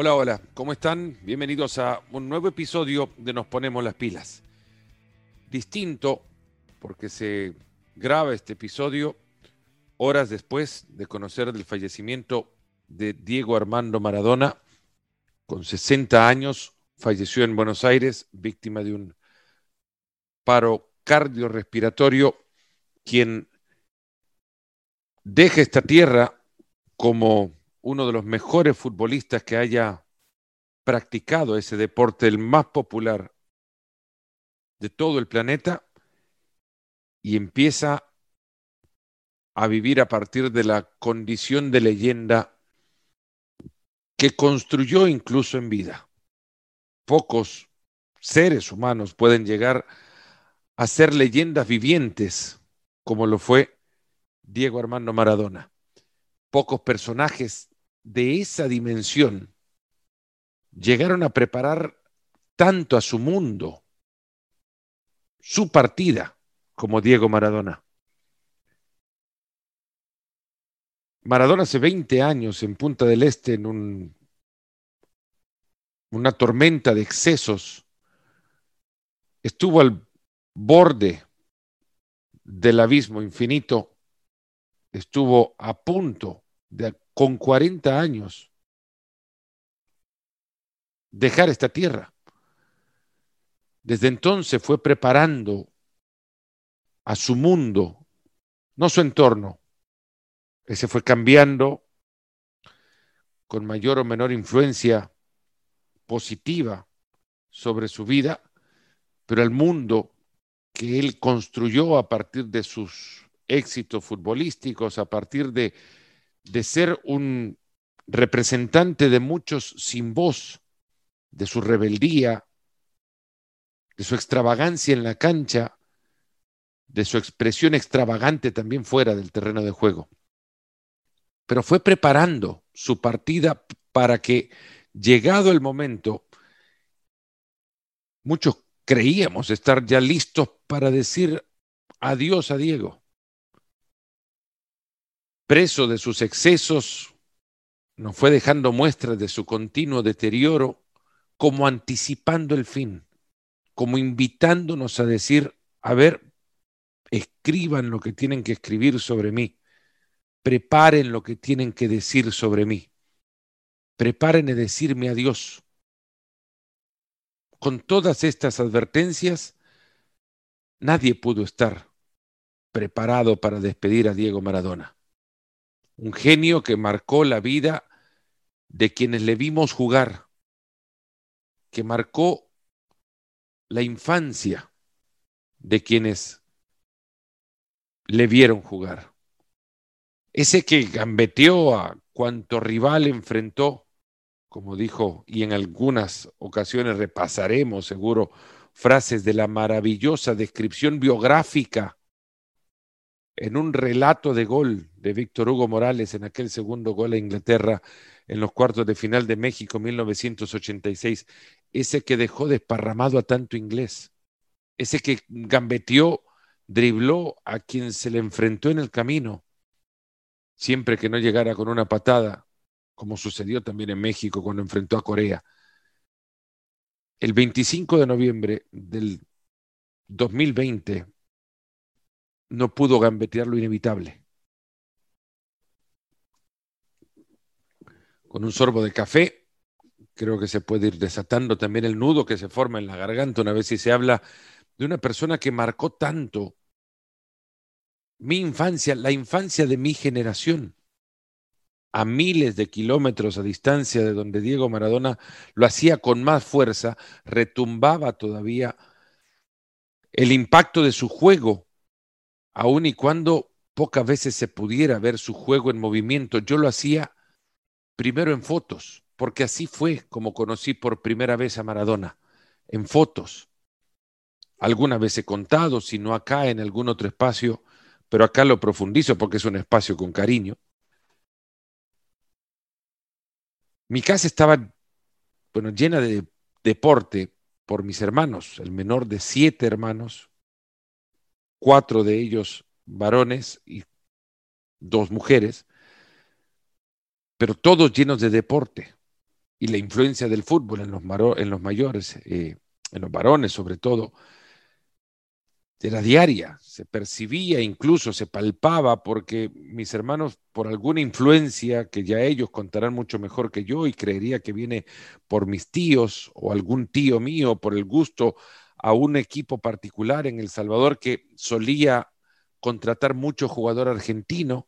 Hola, hola, ¿cómo están? Bienvenidos a un nuevo episodio de Nos Ponemos las Pilas. Distinto porque se graba este episodio horas después de conocer del fallecimiento de Diego Armando Maradona, con 60 años, falleció en Buenos Aires, víctima de un paro cardiorrespiratorio, quien deja esta tierra como uno de los mejores futbolistas que haya practicado ese deporte, el más popular de todo el planeta, y empieza a vivir a partir de la condición de leyenda que construyó incluso en vida. Pocos seres humanos pueden llegar a ser leyendas vivientes como lo fue Diego Armando Maradona. Pocos personajes de esa dimensión llegaron a preparar tanto a su mundo, su partida, como Diego Maradona. Maradona hace 20 años en Punta del Este, en un, una tormenta de excesos, estuvo al borde del abismo infinito, estuvo a punto de con 40 años dejar esta tierra. Desde entonces fue preparando a su mundo, no su entorno. Ese fue cambiando con mayor o menor influencia positiva sobre su vida, pero el mundo que él construyó a partir de sus éxitos futbolísticos, a partir de de ser un representante de muchos sin voz, de su rebeldía, de su extravagancia en la cancha, de su expresión extravagante también fuera del terreno de juego. Pero fue preparando su partida para que, llegado el momento, muchos creíamos estar ya listos para decir adiós a Diego preso de sus excesos, nos fue dejando muestras de su continuo deterioro, como anticipando el fin, como invitándonos a decir, a ver, escriban lo que tienen que escribir sobre mí, preparen lo que tienen que decir sobre mí, preparen a decirme adiós. Con todas estas advertencias, nadie pudo estar preparado para despedir a Diego Maradona un genio que marcó la vida de quienes le vimos jugar, que marcó la infancia de quienes le vieron jugar. Ese que gambeteó a cuanto rival enfrentó, como dijo, y en algunas ocasiones repasaremos seguro frases de la maravillosa descripción biográfica en un relato de gol de Víctor Hugo Morales en aquel segundo gol a Inglaterra en los cuartos de final de México 1986, ese que dejó desparramado a tanto inglés, ese que gambeteó, dribló a quien se le enfrentó en el camino, siempre que no llegara con una patada, como sucedió también en México cuando enfrentó a Corea. El 25 de noviembre del 2020, no pudo gambetear lo inevitable. Con un sorbo de café, creo que se puede ir desatando también el nudo que se forma en la garganta una vez si se habla de una persona que marcó tanto mi infancia, la infancia de mi generación, a miles de kilómetros a distancia de donde Diego Maradona lo hacía con más fuerza, retumbaba todavía el impacto de su juego aun y cuando pocas veces se pudiera ver su juego en movimiento, yo lo hacía primero en fotos, porque así fue como conocí por primera vez a Maradona, en fotos. Alguna vez he contado, si no acá, en algún otro espacio, pero acá lo profundizo porque es un espacio con cariño. Mi casa estaba, bueno, llena de deporte por mis hermanos, el menor de siete hermanos, cuatro de ellos varones y dos mujeres, pero todos llenos de deporte. y la influencia del fútbol en los, en los mayores, eh, en los varones sobre todo, era diaria, se percibía, incluso se palpaba, porque mis hermanos, por alguna influencia que ya ellos contarán mucho mejor que yo y creería que viene por mis tíos o algún tío mío, por el gusto a un equipo particular en El Salvador que solía contratar mucho jugador argentino,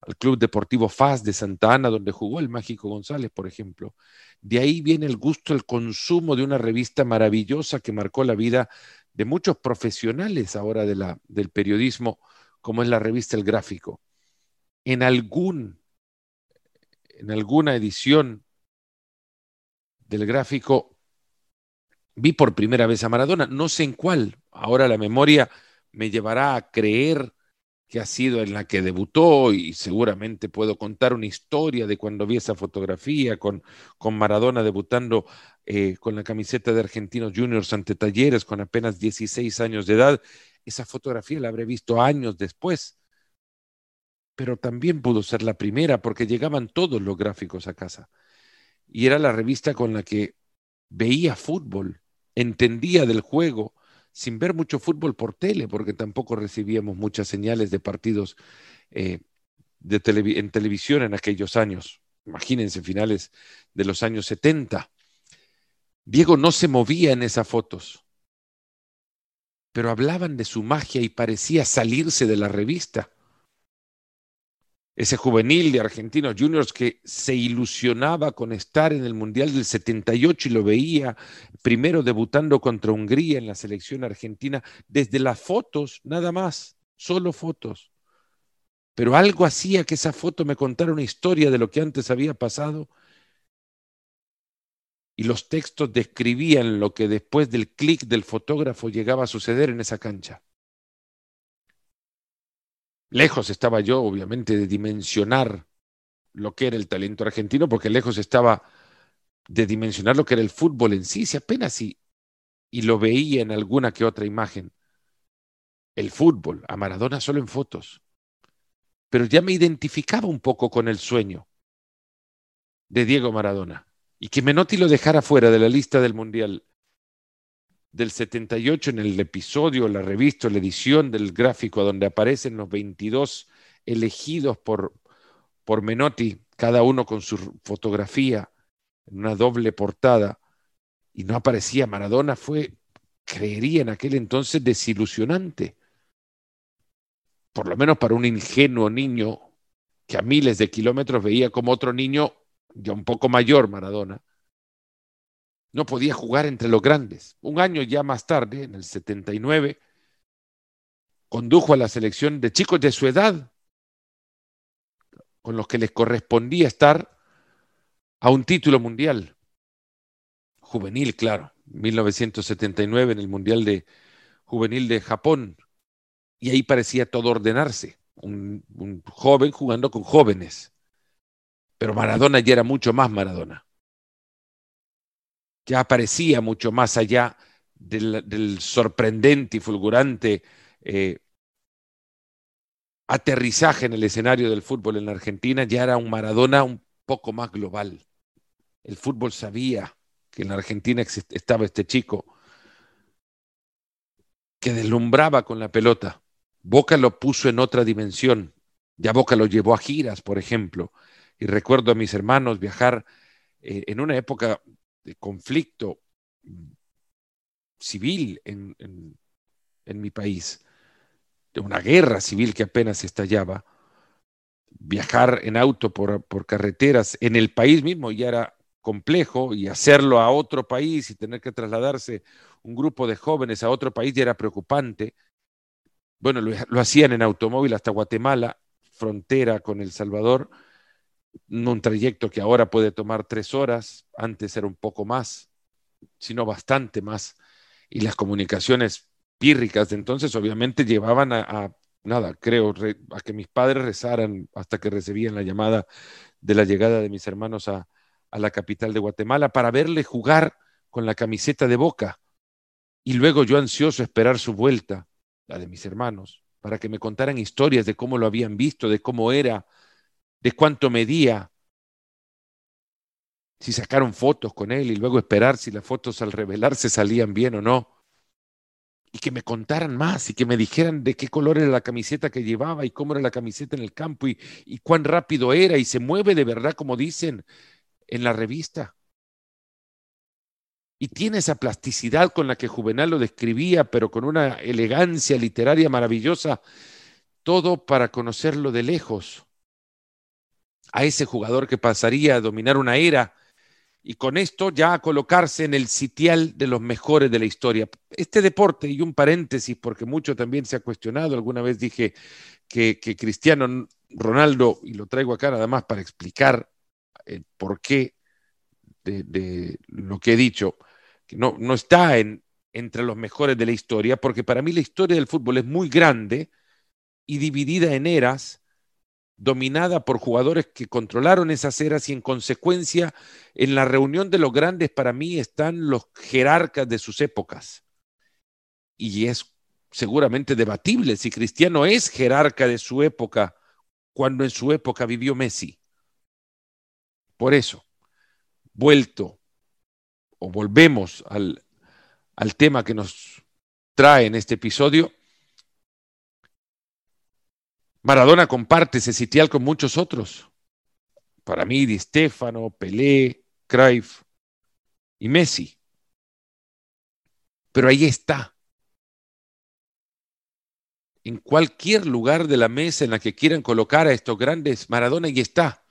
al Club Deportivo FAS de Santa Ana, donde jugó el Mágico González, por ejemplo. De ahí viene el gusto, el consumo de una revista maravillosa que marcó la vida de muchos profesionales ahora del periodismo, como es la revista El Gráfico. En, algún, en alguna edición del gráfico vi por primera vez a Maradona, no sé en cuál, ahora la memoria me llevará a creer que ha sido en la que debutó y seguramente puedo contar una historia de cuando vi esa fotografía con, con Maradona debutando eh, con la camiseta de Argentinos Juniors ante Talleres con apenas 16 años de edad. Esa fotografía la habré visto años después, pero también pudo ser la primera porque llegaban todos los gráficos a casa. Y era la revista con la que veía fútbol, entendía del juego sin ver mucho fútbol por tele, porque tampoco recibíamos muchas señales de partidos eh, de en televisión en aquellos años. Imagínense, finales de los años 70. Diego no se movía en esas fotos, pero hablaban de su magia y parecía salirse de la revista ese juvenil de Argentinos Juniors que se ilusionaba con estar en el Mundial del 78 y lo veía primero debutando contra Hungría en la selección argentina, desde las fotos, nada más, solo fotos. Pero algo hacía que esa foto me contara una historia de lo que antes había pasado y los textos describían lo que después del clic del fotógrafo llegaba a suceder en esa cancha. Lejos estaba yo, obviamente, de dimensionar lo que era el talento argentino, porque lejos estaba de dimensionar lo que era el fútbol en sí, si apenas y, y lo veía en alguna que otra imagen. El fútbol, a Maradona solo en fotos. Pero ya me identificaba un poco con el sueño de Diego Maradona. Y que Menotti lo dejara fuera de la lista del Mundial del 78 en el episodio, la revista, la edición del gráfico donde aparecen los 22 elegidos por, por Menotti, cada uno con su fotografía en una doble portada, y no aparecía Maradona, fue, creería en aquel entonces, desilusionante. Por lo menos para un ingenuo niño que a miles de kilómetros veía como otro niño ya un poco mayor, Maradona, no podía jugar entre los grandes. Un año ya más tarde, en el 79, condujo a la selección de chicos de su edad, con los que les correspondía estar a un título mundial. Juvenil, claro, 1979 en el Mundial de Juvenil de Japón. Y ahí parecía todo ordenarse. Un, un joven jugando con jóvenes. Pero Maradona ya era mucho más Maradona ya aparecía mucho más allá del, sorprendente y fulgurante eh, aterrizaje en el escenario del fútbol en la Argentina, ya era un Maradona un poco más global. El fútbol sabía que en la Argentina estaba este chico que deslumbraba con la pelota. Boca lo puso en otra dimensión. Ya Boca lo llevó a giras, por ejemplo. Y recuerdo a mis hermanos viajar eh, en una época de conflicto civil en, en, mi país, de una guerra civil que apenas estallaba, viajar en auto por, por carreteras en el país mismo ya era complejo y hacerlo a otro país y tener que trasladarse un grupo de jóvenes a otro país ya era preocupante. Bueno, lo, lo, hacían en automóvil hasta Guatemala, frontera con El Salvador, un trayecto que ahora puede tomar tres horas, antes era un poco más, sino bastante más, y las comunicaciones pírricas de entonces obviamente llevaban a, nada, creo, a que mis padres rezaran hasta que recibían la llamada de la llegada de mis hermanos a, a la capital de Guatemala para verle jugar con la camiseta de boca. Y luego yo ansioso esperar su vuelta, la de mis hermanos, para que me contaran historias de cómo lo habían visto, de cómo era de cuánto medía. si sacaron fotos con él y luego esperar si las fotos al revelarse salían bien o no. Y que me contaran más y que me dijeran de qué color era la camiseta que llevaba y cómo era la camiseta en el campo y, y cuán rápido era y se mueve de verdad como dicen en la revista. Y tiene esa plasticidad con la que Juvenal lo describía, pero con una elegancia literaria maravillosa, todo para conocerlo de lejos. A ese jugador que pasaría a dominar una era y con esto ya a colocarse en el sitial de los mejores de la historia. Este deporte, y un paréntesis, porque mucho también se ha cuestionado, alguna vez dije que, Cristiano Ronaldo, y lo traigo acá nada más para explicar el por qué de, de lo que he dicho, que no, no está en, entre los mejores de la historia, porque para mí la historia del fútbol es muy grande y dividida en eras, dominada por jugadores que controlaron esas eras y en consecuencia en la reunión de los grandes para mí están los jerarcas de sus épocas. Y es seguramente debatible si Cristiano es jerarca de su época cuando en su época vivió Messi. Por eso, vuelto o volvemos al, al tema que nos trae en este episodio, Maradona comparte ese sitial con muchos otros. Para mí, Di Stefano, Pelé, Cruyff y Messi. Pero ahí está. En cualquier lugar de la mesa en la que quieran colocar a estos grandes, Maradona ahí está.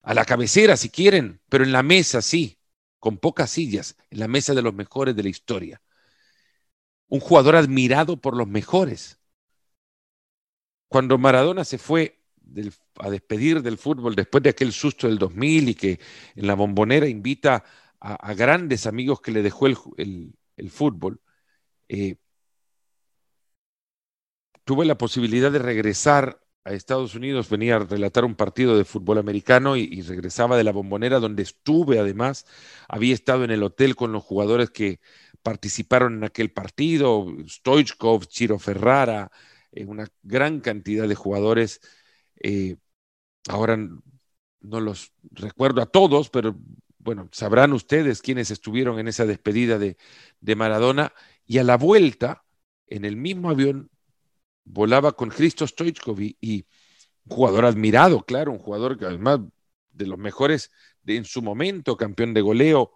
A la cabecera si quieren, pero en la mesa sí con pocas sillas, en la mesa de los mejores de la historia. Un jugador admirado por los mejores. Cuando Maradona se fue a despedir del fútbol después de aquel susto del 2000 y que en la bombonera invita a, grandes amigos que le dejó el, fútbol, eh, tuve la posibilidad de regresar a Estados Unidos, venía a relatar un partido de fútbol americano y, regresaba de la bombonera donde estuve además, había estado en el hotel con los jugadores que participaron en aquel partido, Stoichkov, Chiro Ferrara, eh, una gran cantidad de jugadores. Eh, ahora no los recuerdo a todos, pero bueno, sabrán ustedes quiénes estuvieron en esa despedida de, de Maradona y a la vuelta, en el mismo avión, volaba con Cristo Stoichkov y, un jugador admirado, claro, un jugador que además de los mejores de, en su momento, campeón de goleo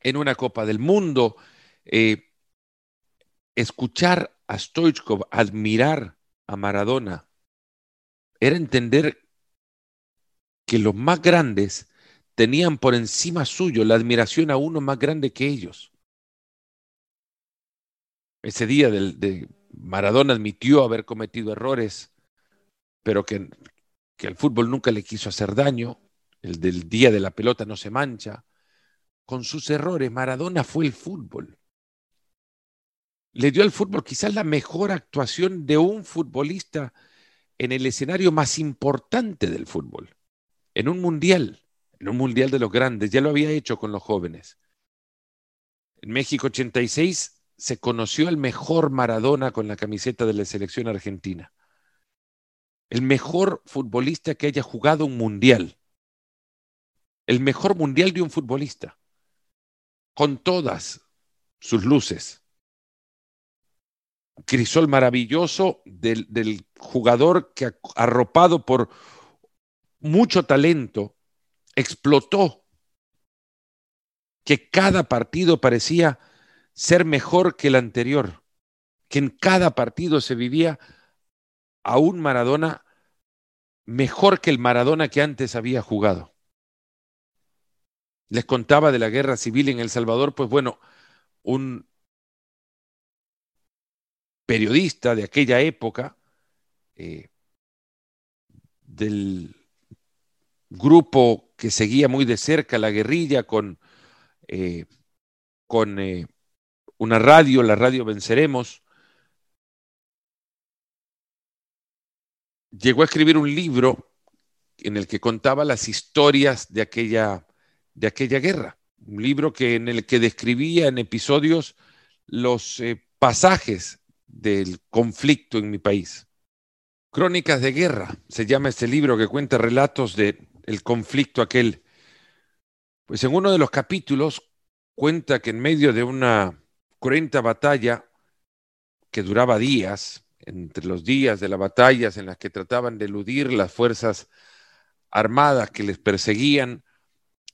en una Copa del Mundo. Eh, escuchar a Stoichkov, admirar a Maradona, era entender que los más grandes tenían por encima suyo la admiración a uno más grande que ellos ese día del, de Maradona admitió haber cometido errores, pero que, que el fútbol nunca le quiso hacer daño. El del día de la pelota no se mancha. Con sus errores, Maradona fue el fútbol. Le dio al fútbol quizás la mejor actuación de un futbolista en el escenario más importante del fútbol, en un mundial, en un mundial de los grandes. Ya lo había hecho con los jóvenes. En México 86 se conoció al mejor Maradona con la camiseta de la selección argentina. El mejor futbolista que haya jugado un mundial. El mejor mundial de un futbolista. Con todas sus luces. Crisol maravilloso del, jugador que arropado por mucho talento explotó. Que cada partido parecía ser mejor que el anterior, que en cada partido se vivía a un Maradona mejor que el Maradona que antes había jugado. Les contaba de la guerra civil en El Salvador, pues bueno, un periodista de aquella época, eh, del grupo que seguía muy de cerca la guerrilla con, eh, con eh, una radio, la radio Venceremos, llegó a escribir un libro en el que contaba las historias de aquella, de aquella guerra, un libro que, en el que describía en episodios los pasajes del conflicto en mi país. Crónicas de Guerra, se llama este libro que cuenta relatos de el conflicto aquel? Pues en uno de los capítulos cuenta que en medio de una cruenta batalla que duraba días, entre los días de las batallas en las que trataban de eludir las fuerzas armadas que les perseguían,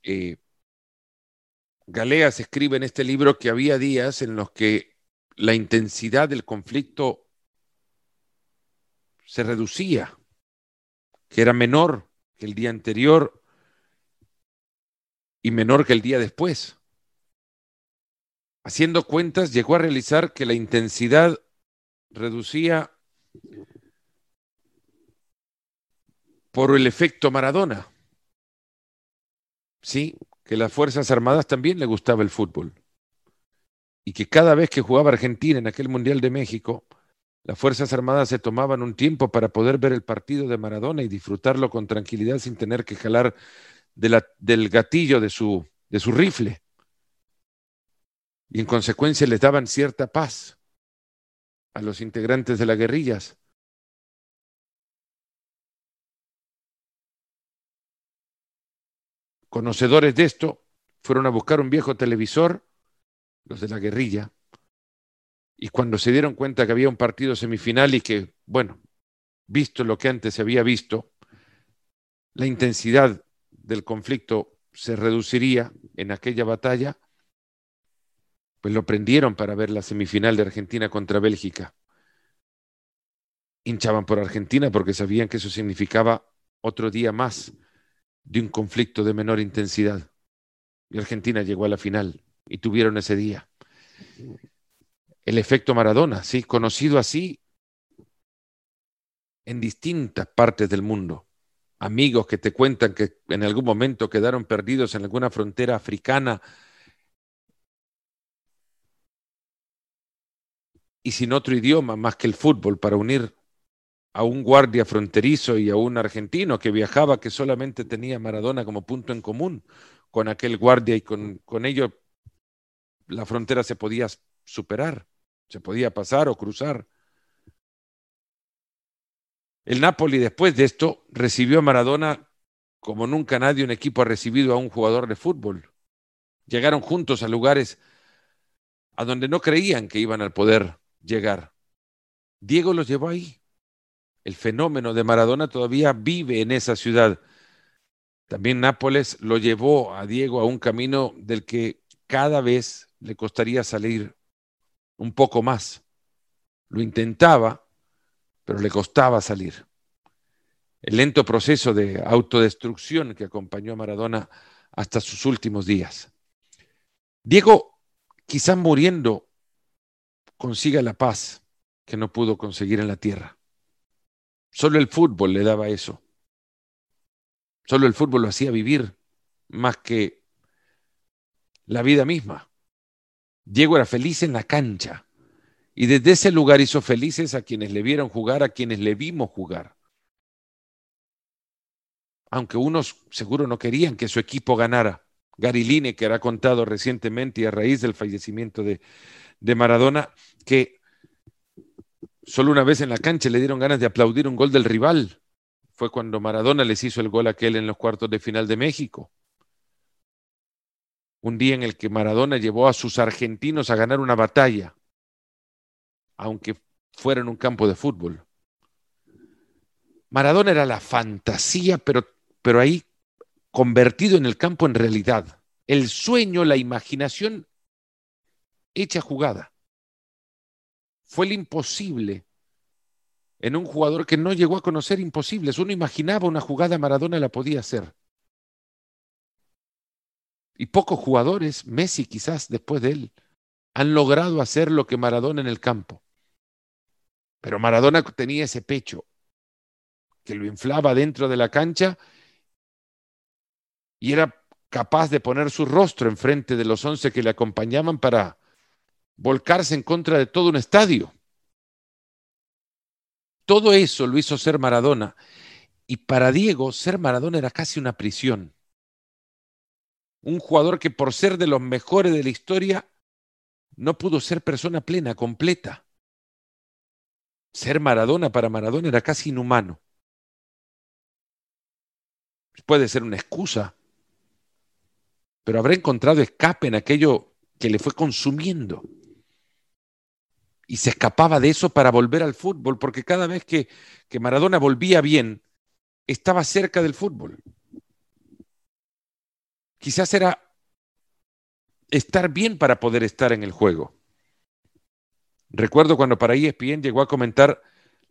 eh, Galeas escribe en este libro que había días en los que la intensidad del conflicto se reducía, que era menor que el día anterior y menor que el día después. Haciendo cuentas, llegó a realizar que la intensidad reducía por el efecto Maradona. Sí, que las Fuerzas Armadas también le gustaba el fútbol. Y que cada vez que jugaba Argentina en aquel Mundial de México, las Fuerzas Armadas se tomaban un tiempo para poder ver el partido de Maradona y disfrutarlo con tranquilidad sin tener que jalar del gatillo de su, de su rifle. Y en consecuencia les daban cierta paz a los integrantes de las guerrillas. Conocedores de esto, fueron a buscar un viejo televisor, los de la guerrilla, y cuando se dieron cuenta que había un partido semifinal y que, bueno, visto lo que antes se había visto, la intensidad del conflicto se reduciría en aquella batalla, pues lo prendieron para ver la semifinal de Argentina contra Bélgica. Hinchaban por Argentina porque sabían que eso significaba otro día más de un conflicto de menor intensidad. Y Argentina llegó a la final y tuvieron ese día. El efecto Maradona, sí, conocido así en distintas partes del mundo. Amigos que te cuentan que en algún momento quedaron perdidos en alguna frontera africana y sin otro idioma más que el fútbol para unir a un guardia fronterizo y a un argentino que viajaba que solamente tenía Maradona como punto en común con aquel guardia y con, con ello la frontera se podía superar, se podía pasar o cruzar. El Napoli después de esto recibió a Maradona como nunca nadie un equipo ha recibido a un jugador de fútbol. Llegaron juntos a lugares a donde no creían que iban a poder llegar. Diego los llevó ahí. El fenómeno de Maradona todavía vive en esa ciudad. También Nápoles lo llevó a Diego a un camino del que cada vez le costaría salir un poco más. Lo intentaba, pero le costaba salir. El lento proceso de autodestrucción que acompañó a Maradona hasta sus últimos días. Diego, quizá muriendo, consiga la paz que no pudo conseguir en la tierra. Solo el fútbol le daba eso. Solo el fútbol lo hacía vivir más que la vida misma. Diego era feliz en la cancha y desde ese lugar hizo felices a quienes le vieron jugar, a quienes le vimos jugar. Aunque unos seguro no querían que su equipo ganara. Gary que era contado recientemente y a raíz del fallecimiento de, de Maradona, que solo una vez en la cancha le dieron ganas de aplaudir un gol del rival. Fue cuando Maradona les hizo el gol aquel en los cuartos de final de México. Un día en el que Maradona llevó a sus argentinos a ganar una batalla, aunque fuera en un campo de fútbol. Maradona era la fantasía, pero, pero ahí convertido en el campo en realidad. El sueño, la imaginación hecha jugada. Fue el imposible en un jugador que no llegó a conocer imposibles. Uno imaginaba una jugada Maradona la podía hacer. Y pocos jugadores, Messi quizás después de él, han logrado hacer lo que Maradona en el campo. Pero Maradona tenía ese pecho que lo inflaba dentro de la cancha y era capaz de poner su rostro enfrente de los once que le acompañaban para volcarse en contra de todo un estadio. Todo eso lo hizo ser Maradona. Y para Diego, ser Maradona era casi una prisión. Un jugador que por ser de los mejores de la historia no pudo ser persona plena, completa. Ser Maradona para Maradona era casi inhumano. puede ser una excusa, pero habrá encontrado escape en aquello que le fue consumiendo. Y se escapaba de eso para volver al fútbol, porque cada vez que, que Maradona volvía bien, estaba cerca del fútbol. Quizás era estar bien para poder estar en el juego. Recuerdo cuando para ESPN llegó a comentar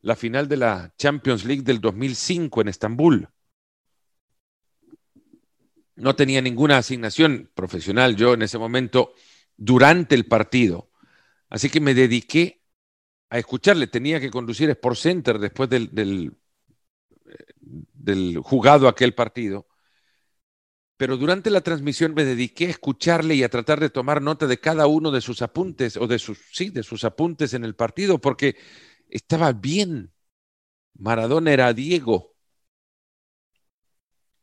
la final de la Champions League del 2005 en Estambul. No tenía ninguna asignación profesional yo en ese momento durante el partido. Así que me dediqué a escucharle. Tenía que conducir Sport Center después del, del, del jugado aquel partido pero durante la transmisión me dediqué a escucharle y a tratar de tomar nota de cada uno de sus apuntes, o de sus, sí, de sus apuntes en el partido, porque estaba bien. Maradona era Diego.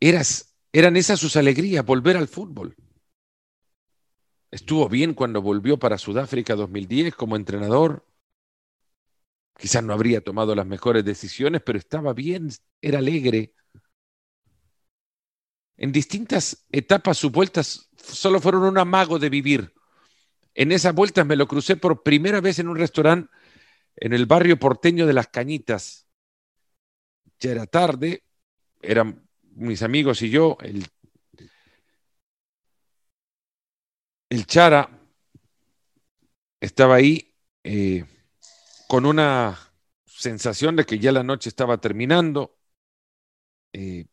Eras, eran esas sus alegrías, volver al fútbol. Estuvo bien cuando volvió para Sudáfrica 2010 como entrenador. Quizás no habría tomado las mejores decisiones, pero estaba bien, era alegre en distintas etapas sus vueltas solo fueron un amago de vivir. En esas vueltas me lo crucé por primera vez en un restaurante en el barrio porteño de Las Cañitas. Ya era tarde, eran mis amigos y yo, el, el Chara estaba ahí eh, con una sensación de que ya la noche estaba terminando. Eh,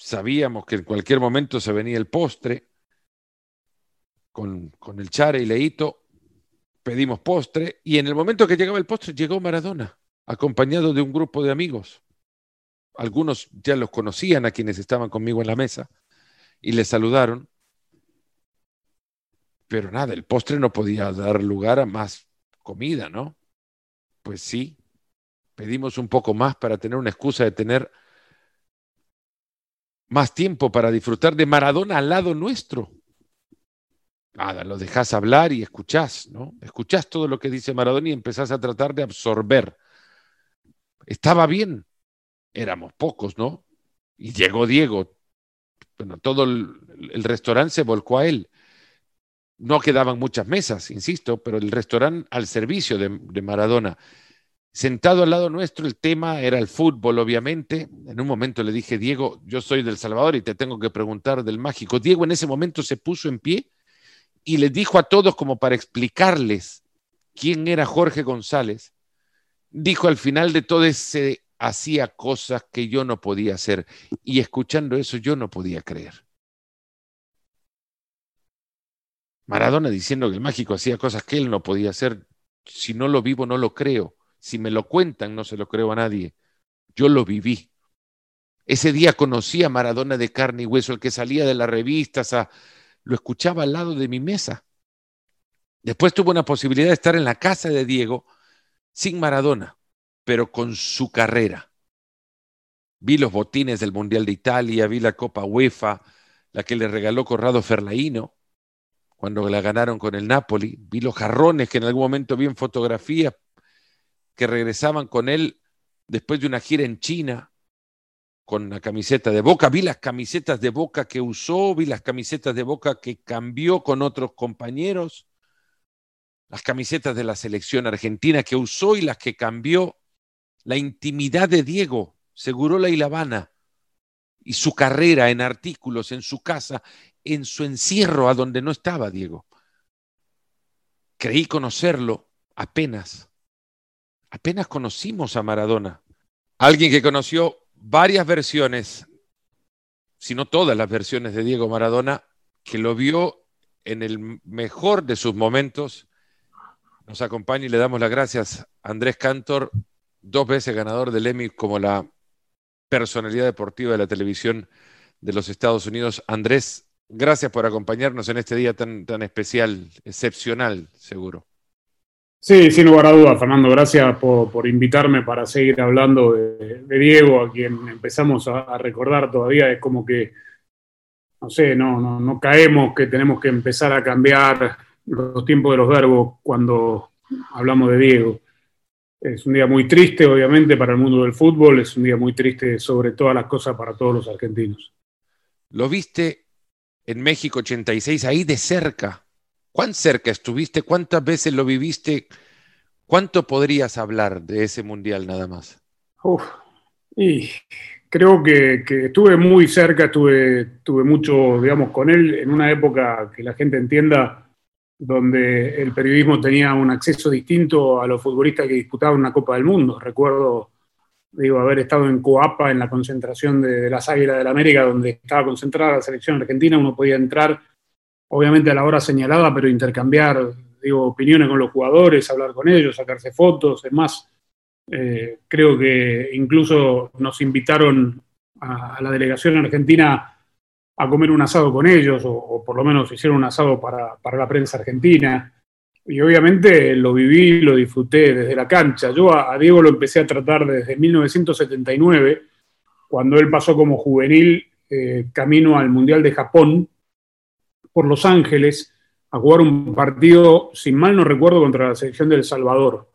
sabíamos que en cualquier momento se venía el postre, con, con el Chare y Leito, pedimos postre, y en el momento que llegaba el postre llegó Maradona, acompañado de un grupo de amigos. Algunos ya los conocían a quienes estaban conmigo en la mesa y les saludaron. Pero nada, el postre no podía dar lugar a más comida, ¿no? Pues sí, pedimos un poco más para tener una excusa de tener más tiempo para disfrutar de Maradona al lado nuestro. Nada, lo dejas hablar y escuchás, ¿no? Escuchás todo lo que dice Maradona y empezás a tratar de absorber. Estaba bien, éramos pocos, ¿no? Y llegó Diego. Bueno, todo el, restaurante se volcó a él. No quedaban muchas mesas, insisto, pero el restaurante al servicio de Maradona. Sentado al lado nuestro, el tema era el fútbol, obviamente. En un momento le dije, Diego, yo soy del Salvador y te tengo que preguntar del mágico. Diego en ese momento se puso en pie y les dijo a todos como para explicarles quién era Jorge González. Dijo al final de todo ese hacía cosas que yo no podía hacer y escuchando eso yo no podía creer. Maradona diciendo que el mágico hacía cosas que él no podía hacer. Si no lo vivo, no lo creo. Si me lo cuentan, no se lo creo a nadie. Yo lo viví. Ese día conocí a Maradona de carne y hueso, el que salía de las revistas, a... lo escuchaba al lado de mi mesa. Después tuve una posibilidad de estar en la casa de Diego sin Maradona, pero con su carrera. Vi los botines del Mundial de Italia, vi la Copa UEFA, la que le regaló Corrado Ferlaino cuando la ganaron con el Napoli, vi los jarrones que en algún momento vi en fotografía que regresaban con él después de una gira en China con la camiseta de Boca. Vi las camisetas de Boca que usó, vi las camisetas de Boca que cambió con otros compañeros, las camisetas de la selección argentina que usó y las que cambió. La intimidad de Diego, seguro la Habana, y su carrera en artículos, en su casa, en su encierro a donde no estaba Diego. Creí conocerlo apenas apenas conocimos a Maradona. Alguien que conoció varias versiones, si no todas las versiones de Diego Maradona, que lo vio en el mejor de sus momentos. Nos acompaña y le damos las gracias a Andrés Cantor, dos veces ganador del Emmy como la personalidad deportiva de la televisión de los Estados Unidos. Andrés, gracias por acompañarnos en este día tan, tan especial, excepcional, seguro. Sí, sin lugar a dudas, Fernando, gracias por, invitarme para seguir hablando de, Diego, a quien empezamos a, recordar todavía. Es como que, no sé, no, no, no caemos que tenemos que empezar a cambiar los tiempos de los verbos cuando hablamos de Diego. Es un día muy triste, obviamente, para el mundo del fútbol, es un día muy triste sobre todas las cosas para todos los argentinos. lo viste en México 86, ahí de cerca. ¿Cuán cerca estuviste? ¿Cuántas veces lo viviste? ¿Cuánto podrías hablar de ese mundial nada más? Uf, y creo que, estuve muy cerca, estuve, estuve mucho, digamos, con él en una época que la gente entienda donde el periodismo tenía un acceso distinto a los futbolistas que disputaban una Copa del Mundo. Recuerdo, digo, haber estado en Coapa, en la concentración de, las Águilas del la América, donde estaba concentrada la selección argentina, uno podía entrar, obviamente a la hora señalada, pero intercambiar, digo, opiniones con los jugadores, hablar con ellos, sacarse fotos, es más, eh, creo que incluso nos invitaron a, la delegación argentina a comer un asado con ellos, o, por lo menos hicieron un asado para, la prensa argentina. Y obviamente lo viví, lo disfruté desde la cancha. Yo a, Diego lo empecé a tratar desde 1979, cuando él pasó como juvenil eh, camino al Mundial de Japón por Los Ángeles a jugar un partido, sin mal no recuerdo, contra la selección de El Salvador.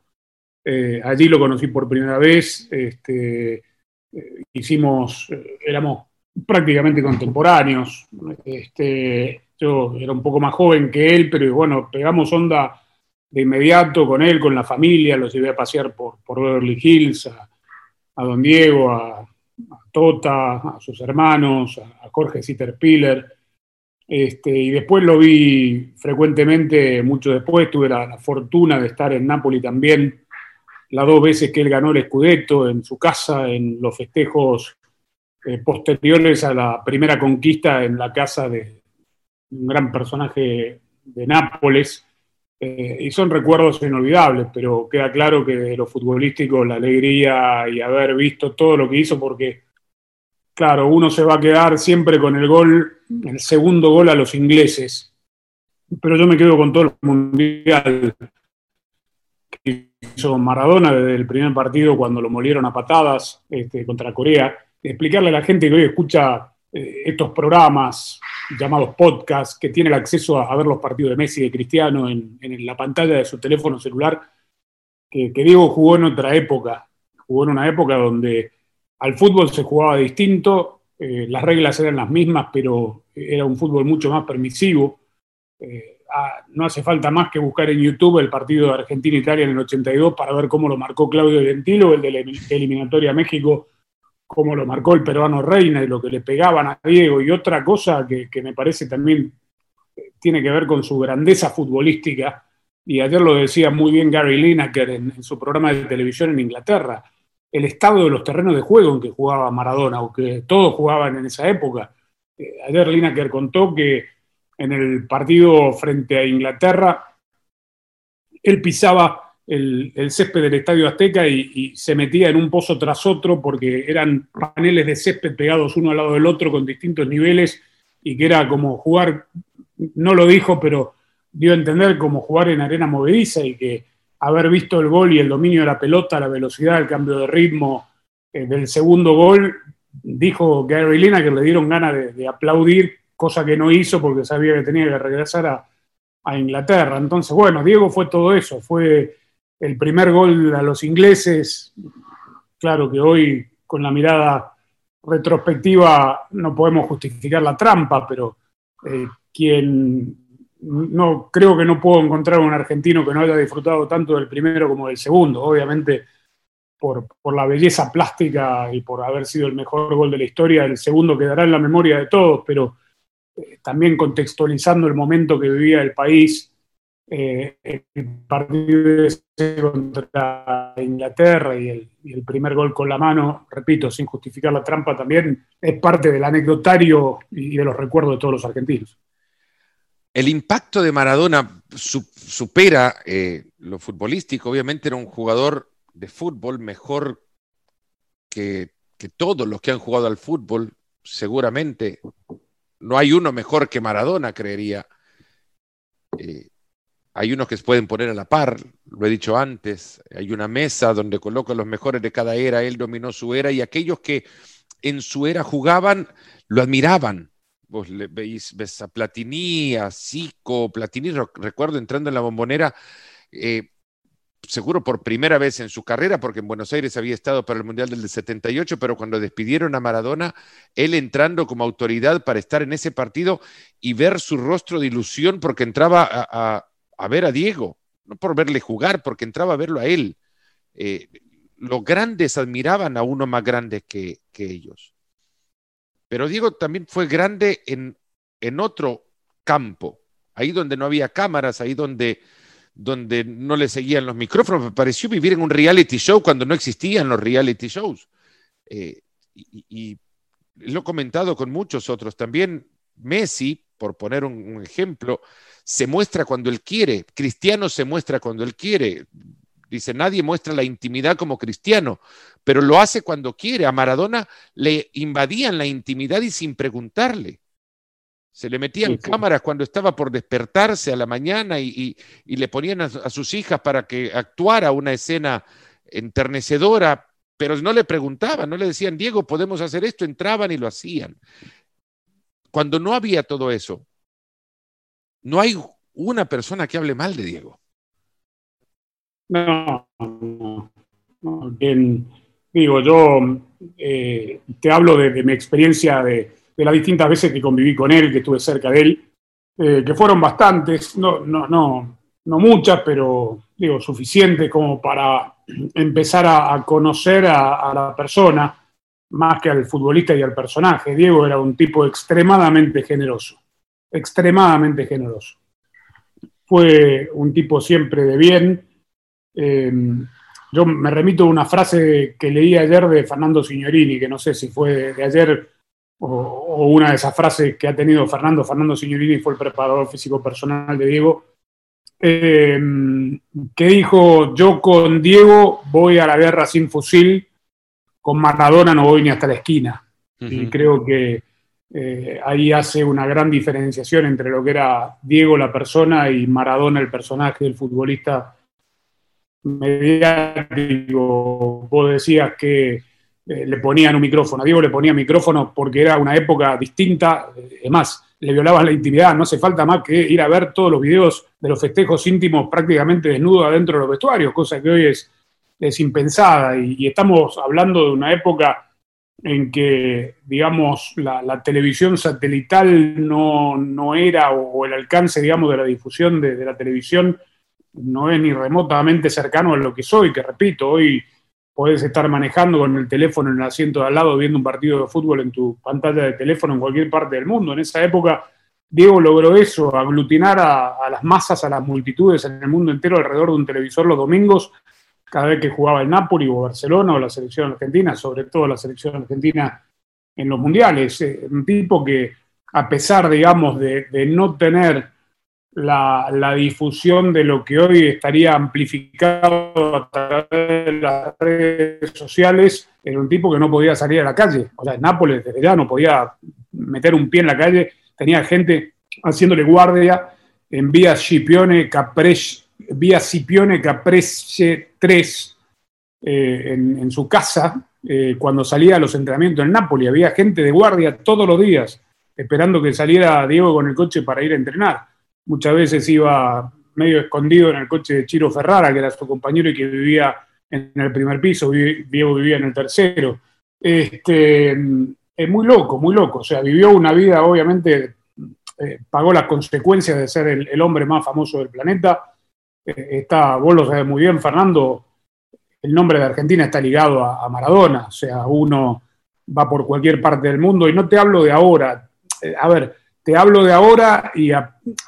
Eh, allí lo conocí por primera vez, este, eh, hicimos, eh, éramos prácticamente contemporáneos. Este, yo era un poco más joven que él, pero bueno, pegamos onda de inmediato con él, con la familia, los llevé a pasear por, Beverly Hills, a, Don Diego, a, Tota, a sus hermanos, a, Jorge Sitterpiller. Este, y después lo vi frecuentemente, mucho después, tuve la, fortuna de estar en Nápoles también las dos veces que él ganó el Scudetto en su casa, en los festejos eh, posteriores a la primera conquista en la casa de un gran personaje de Nápoles. Eh, y son recuerdos inolvidables, pero queda claro que de lo futbolístico, la alegría y haber visto todo lo que hizo, porque, claro, uno se va a quedar siempre con el gol, el segundo gol a los ingleses, pero yo me quedo con todo el mundial hizo Maradona desde el primer partido cuando lo molieron a patadas este, contra Corea, explicarle a la gente que hoy escucha eh, estos programas llamados podcasts, que tiene el acceso a, ver los partidos de Messi y de Cristiano en, la pantalla de su teléfono celular, que, Diego jugó en otra época, jugó en una época donde al fútbol se jugaba distinto, eh, las reglas eran las mismas, pero era un fútbol mucho más permisivo. Eh, no hace falta más que buscar en YouTube el partido de Argentina-Italia en el 82 para ver cómo lo marcó Claudio Gentilo, el de la eliminatoria a México, cómo lo marcó el peruano Reina y lo que le pegaban a Diego. Y otra cosa que, me parece también eh, tiene que ver con su grandeza futbolística, y ayer lo decía muy bien Gary Lineker en, su programa de televisión en Inglaterra, el estado de los terrenos de juego en que jugaba Maradona, o que todos jugaban en esa época. Eh, ayer Lineker contó que en el partido frente a Inglaterra, él pisaba el, césped del Estadio Azteca y, se metía en un pozo tras otro porque eran paneles de césped pegados uno al lado del otro con distintos niveles y que era como jugar, no lo dijo, pero dio a entender como jugar en arena movediza y que haber visto el gol y el dominio de la pelota, la velocidad, el cambio de ritmo eh, del segundo gol, dijo Gary Lina que le dieron ganas de aplaudir cosa que no hizo porque sabía que tenía que regresar a, Inglaterra. Entonces, bueno, Diego fue todo eso, fue el primer gol a los ingleses. Claro que hoy, con la mirada retrospectiva, no podemos justificar la trampa, pero eh, quien no creo que no puedo encontrar un argentino que no haya disfrutado tanto del primero como del segundo. Obviamente, por, por, la belleza plástica y por haber sido el mejor gol de la historia, el segundo quedará en la memoria de todos, pero eh, también contextualizando el momento que vivía el país, eh, el partido contra Inglaterra y el, primer gol con la mano, repito, sin justificar la trampa, también es parte del anecdotario y de los recuerdos de todos los argentinos. El impacto de Maradona supera eh, lo futbolístico, obviamente era un jugador de fútbol mejor que, todos los que han jugado al fútbol, seguramente no hay uno mejor que Maradona, creería. Eh, hay unos que se pueden poner a la par, lo he dicho antes, hay una mesa donde coloca los mejores de cada era, él dominó su era y aquellos que en su era jugaban lo admiraban. Vos veis, ves a Platini, a Zico, Platini, recuerdo entrando en la bombonera, eh, seguro por primera vez en su carrera, porque en Buenos Aires había estado para el Mundial del 78, pero cuando despidieron a Maradona, él entrando como autoridad para estar en ese partido y ver su rostro de ilusión porque entraba a, ver a Diego, no por verle jugar, porque entraba a verlo a él. Eh, los grandes admiraban a uno más grande que, ellos. Pero Diego también fue grande en, en otro campo, ahí donde no había cámaras, ahí donde donde no le seguían los micrófonos. Me pareció vivir en un reality show cuando no existían los reality shows. Eh, y, lo he comentado con muchos otros. También Messi, por poner un, ejemplo, se muestra cuando él quiere. Cristiano se muestra cuando él quiere. Dice, nadie muestra la intimidad como cristiano, pero lo hace cuando quiere. A Maradona le invadían la intimidad y sin preguntarle. Se le metían cámaras cuando estaba por despertarse a la mañana y, le ponían a, sus hijas para que actuara una escena enternecedora, pero no le preguntaban, no le decían, Diego, podemos hacer esto, entraban y lo hacían. Cuando no había todo eso, no hay una persona que hable mal de Diego. No, no, no. digo, yo eh, te hablo de mi experiencia de de las distintas veces que conviví con él, que estuve cerca de él, eh, que fueron bastantes, no, no, no, no muchas, pero digo, suficientes como para empezar a, conocer a, la persona más que al futbolista y al personaje. Diego era un tipo extremadamente generoso, extremadamente generoso. Fue un tipo siempre de bien. Eh, yo me remito a una frase que leí ayer de Fernando Signorini, que no sé si fue de ayer o, una de esas frases que ha tenido Fernando, Fernando Signorini fue el preparador físico personal de Diego, eh, que dijo, yo con Diego voy a la guerra sin fusil, con Maradona no voy ni hasta la esquina. Y creo que eh, ahí hace una gran diferenciación entre lo que era Diego la persona y Maradona el personaje, el futbolista mediático. Vos decías que eh, le ponían un micrófono. A Diego le ponía micrófono porque era una época distinta. Es más, le violaban la intimidad. No hace falta más que ir a ver todos los videos de los festejos íntimos prácticamente desnudos adentro de los vestuarios, cosa que hoy es, es impensada. Y, estamos hablando de una época en que, digamos, la, televisión satelital no, no era, o, el alcance, digamos, de la difusión de la televisión no es ni remotamente cercano a lo que soy, que repito, hoy podés estar manejando con el teléfono en el asiento de al lado viendo un partido de fútbol en tu pantalla de teléfono en cualquier parte del mundo. En esa época, Diego logró eso, aglutinar a, las masas, a las multitudes en el mundo entero alrededor de un televisor los domingos, cada vez que jugaba el Napoli o Barcelona o la selección argentina, sobre todo la selección argentina en los mundiales. Eh, un tipo que, a pesar, digamos, de no tener la, difusión de lo que hoy estaría amplificado a través de las redes sociales en un tipo que no podía salir a la calle. O sea, en Nápoles desde ya no podía meter un pie en la calle, tenía gente haciéndole guardia en vía Scipione Caprese, vía Scipione Caprese 3 eh, en, su casa eh, cuando salía a los entrenamientos en Nápoles. Había gente de guardia todos los días esperando que saliera Diego con el coche para ir a entrenar muchas veces iba medio escondido en el coche de Chiro Ferrara, que era su compañero y que vivía en el primer piso, Diego vivía en el tercero. Este, es muy loco, muy loco. O sea, vivió una vida, obviamente, eh, pagó las consecuencias de ser el, hombre más famoso del planeta. Eh, está, vos lo sabés muy bien, Fernando, el nombre de Argentina está ligado a, Maradona. O sea, uno va por cualquier parte del mundo y no te hablo de ahora. Eh, a ver, te hablo de ahora y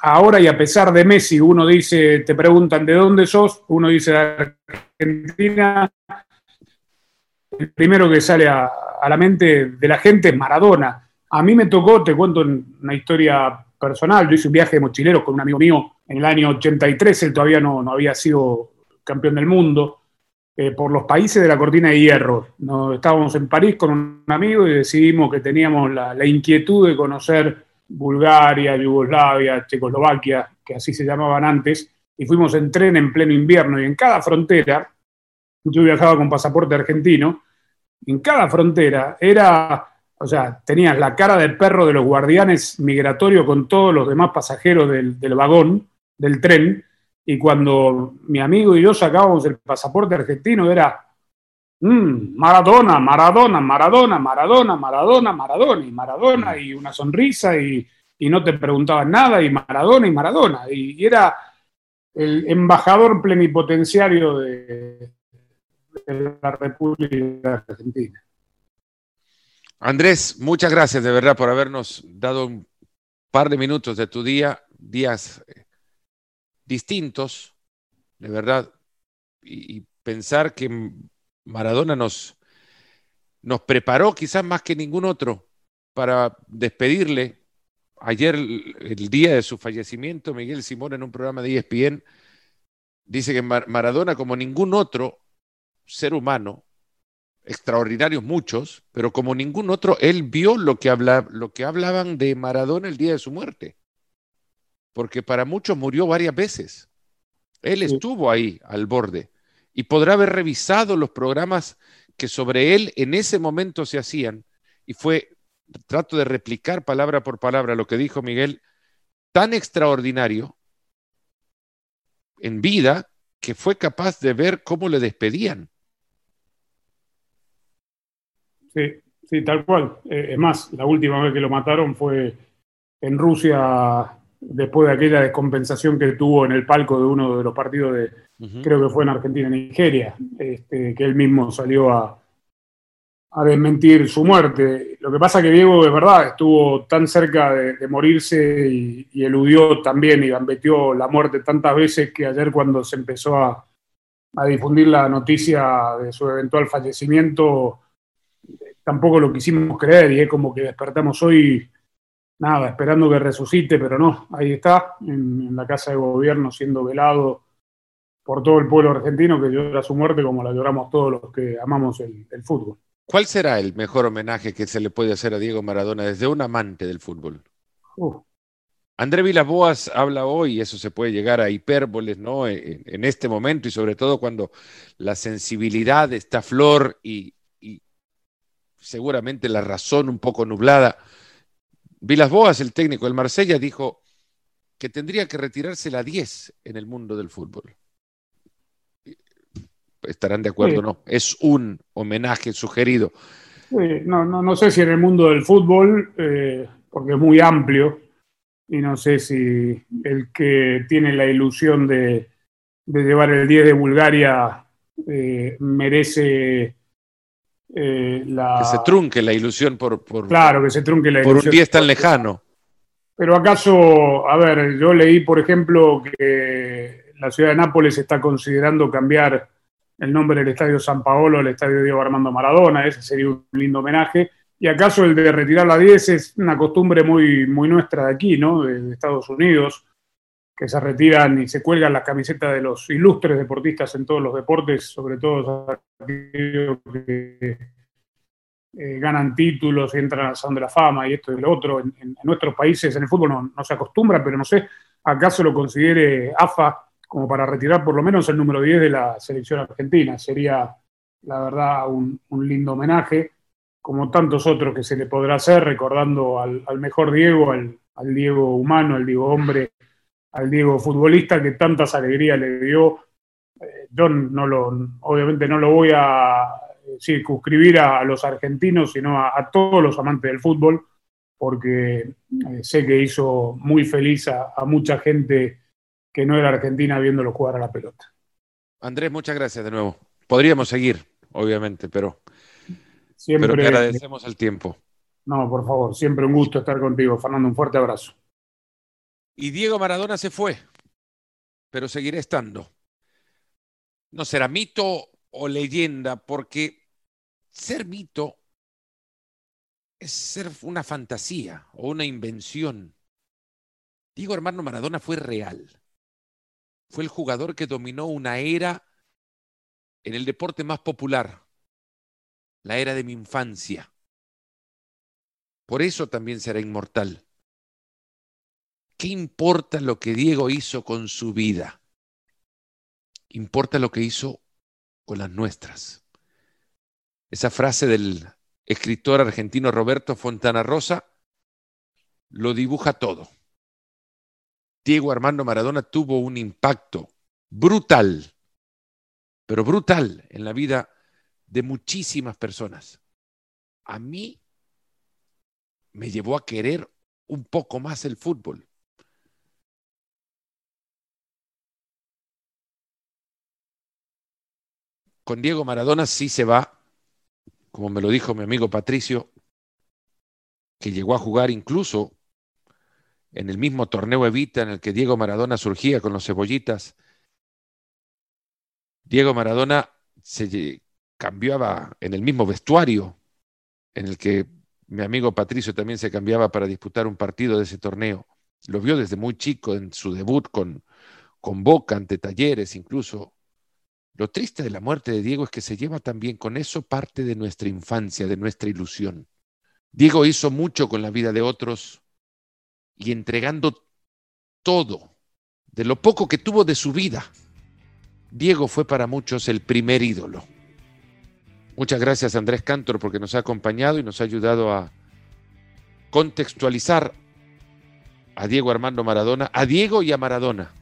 ahora y a pesar de Messi, uno dice, te preguntan de dónde sos, uno dice de Argentina, el primero que sale a, la mente de la gente es Maradona. A mí me tocó, te cuento una historia personal, yo hice un viaje de mochileros con un amigo mío en el año 83, él todavía no, había sido campeón del mundo, eh, por los países de la cortina de hierro. estábamos en París con un amigo y decidimos que teníamos la inquietud de conocer Bulgaria, Yugoslavia, Checoslovaquia, que así se llamaban antes, y fuimos en tren en pleno invierno y en cada frontera, yo viajaba con pasaporte argentino, en cada frontera era, o sea, tenías la cara del perro de los guardianes migratorios con todos los demás pasajeros del, vagón, del tren, Y cuando mi amigo y yo sacábamos el pasaporte argentino, era mm, Maradona, Maradona, Maradona, Maradona, Maradona, Maradona, y Maradona, y una sonrisa, y, no te preguntaban nada, y Maradona, y Maradona. Y, era el embajador plenipotenciario de, de la República Argentina. Andrés, muchas gracias de verdad por habernos dado un par de minutos de tu día, días eh, distintos, de verdad, y, pensar que Maradona nos, nos preparó quizás más que ningún otro para despedirle. Ayer, el día de su fallecimiento, Miguel Simón en un programa de ESPN dice que Maradona, como ningún otro ser humano, extraordinarios muchos, pero como ningún otro, él vio lo que, lo que hablaban de Maradona el día de su muerte. Porque para muchos murió varias veces. Él estuvo ahí al borde y podrá haber revisado los programas que sobre él en ese momento se hacían. Y fue, trato de replicar palabra por palabra lo que dijo Miguel, tan extraordinario en vida que fue capaz de ver cómo le despedían Sí, sí, tal cual. Eh, es más, la última vez que lo mataron fue en Rusia, después de aquella descompensación que tuvo en el palco de uno de los partidos de, creo que fue en Argentina, Nigeria, este, que él mismo salió a, a desmentir su muerte. Lo que pasa que Diego, de verdad, estuvo tan cerca de, morirse y, y, eludió también y gambetió la muerte tantas veces que ayer cuando se empezó a, a difundir la noticia de su eventual fallecimiento, tampoco lo quisimos creer y es como que despertamos hoy, nada, esperando que resucite, pero no, ahí está, en, la casa de gobierno siendo velado por todo el pueblo argentino que llora su muerte como la lloramos todos los que amamos el, fútbol. ¿Cuál será el mejor homenaje que se le puede hacer a Diego Maradona desde un amante del fútbol? André Vilaboas habla hoy, y eso se puede llegar a hipérboles, ¿no? En, en, este momento y sobre todo cuando la sensibilidad está flor y, seguramente la razón un poco nublada. Vilas Boas, el técnico del Marsella, dijo que tendría que retirarse la 10 en el mundo del fútbol. ¿Estarán de acuerdo no? Es un homenaje sugerido. no, no, no, sé si en el mundo del fútbol, eh, porque es muy amplio, y no sé si el que tiene la ilusión de, llevar el 10 de Bulgaria eh, merece eh, que se trunque la ilusión por, claro, que se trunque la por un día tan lejano. Pero acaso, a ver, yo leí, por ejemplo, que la ciudad de Nápoles está considerando cambiar el nombre del Estadio San Paolo al Estadio Diego Armando Maradona, ese sería un lindo homenaje. Y acaso el de retirar la 10 es una costumbre muy, muy nuestra de aquí, ¿no? De, Estados Unidos, que se retiran y se cuelgan las camisetas de los ilustres deportistas en todos los deportes, sobre todo aquellos que eh, ganan títulos y entran al Salón de la Fama y esto y lo otro. En, nuestros países, en el fútbol no, se acostumbra, pero no sé, acaso lo considere AFA como para retirar por lo menos el número 10 de la selección argentina. Sería, la verdad, un, lindo homenaje, como tantos otros que se le podrá hacer, recordando al, mejor Diego, al, Diego humano, al Diego hombre, al Diego futbolista que tantas alegrías le dio. Eh, yo no lo, obviamente no lo voy a circunscribir a, los argentinos, sino a, todos los amantes del fútbol, porque eh, sé que hizo muy feliz a, mucha gente que no era argentina viéndolo jugar a la pelota. Andrés, muchas gracias de nuevo. Podríamos seguir, obviamente, pero, siempre, pero te agradecemos el tiempo. No, por favor, siempre un gusto estar contigo. Fernando, un fuerte abrazo. Y Diego Maradona se fue, pero seguirá estando. No será mito o leyenda, porque ser mito es ser una fantasía o una invención. Diego Armando Maradona fue real. Fue el jugador que dominó una era en el deporte más popular, la era de mi infancia. Por eso también será inmortal. ¿Qué importa lo que Diego hizo con su vida? Importa lo que hizo con las nuestras. Esa frase del escritor argentino Roberto Fontana Rosa lo dibuja todo. Diego Armando Maradona tuvo un impacto brutal, pero brutal en la vida de muchísimas personas. A mí me llevó a querer un poco más el fútbol. Con Diego Maradona sí se va, como me lo dijo mi amigo Patricio, que llegó a jugar incluso en el mismo torneo Evita en el que Diego Maradona surgía con los cebollitas. Diego Maradona se cambiaba en el mismo vestuario en el que mi amigo Patricio también se cambiaba para disputar un partido de ese torneo. Lo vio desde muy chico en su debut con, con Boca, ante Talleres incluso. Lo triste de la muerte de Diego es que se lleva también con eso parte de nuestra infancia, de nuestra ilusión. Diego hizo mucho con la vida de otros y entregando todo, de lo poco que tuvo de su vida. Diego fue para muchos el primer ídolo. Muchas gracias Andrés Cantor porque nos ha acompañado y nos ha ayudado a contextualizar a Diego Armando Maradona, a Diego y a Maradona.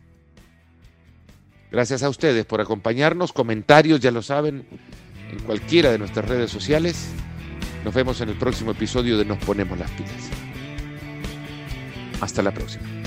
Gracias a ustedes por acompañarnos, comentarios, ya lo saben, en cualquiera de nuestras redes sociales. Nos vemos en el próximo episodio de Nos Ponemos las Pilas. Hasta la próxima.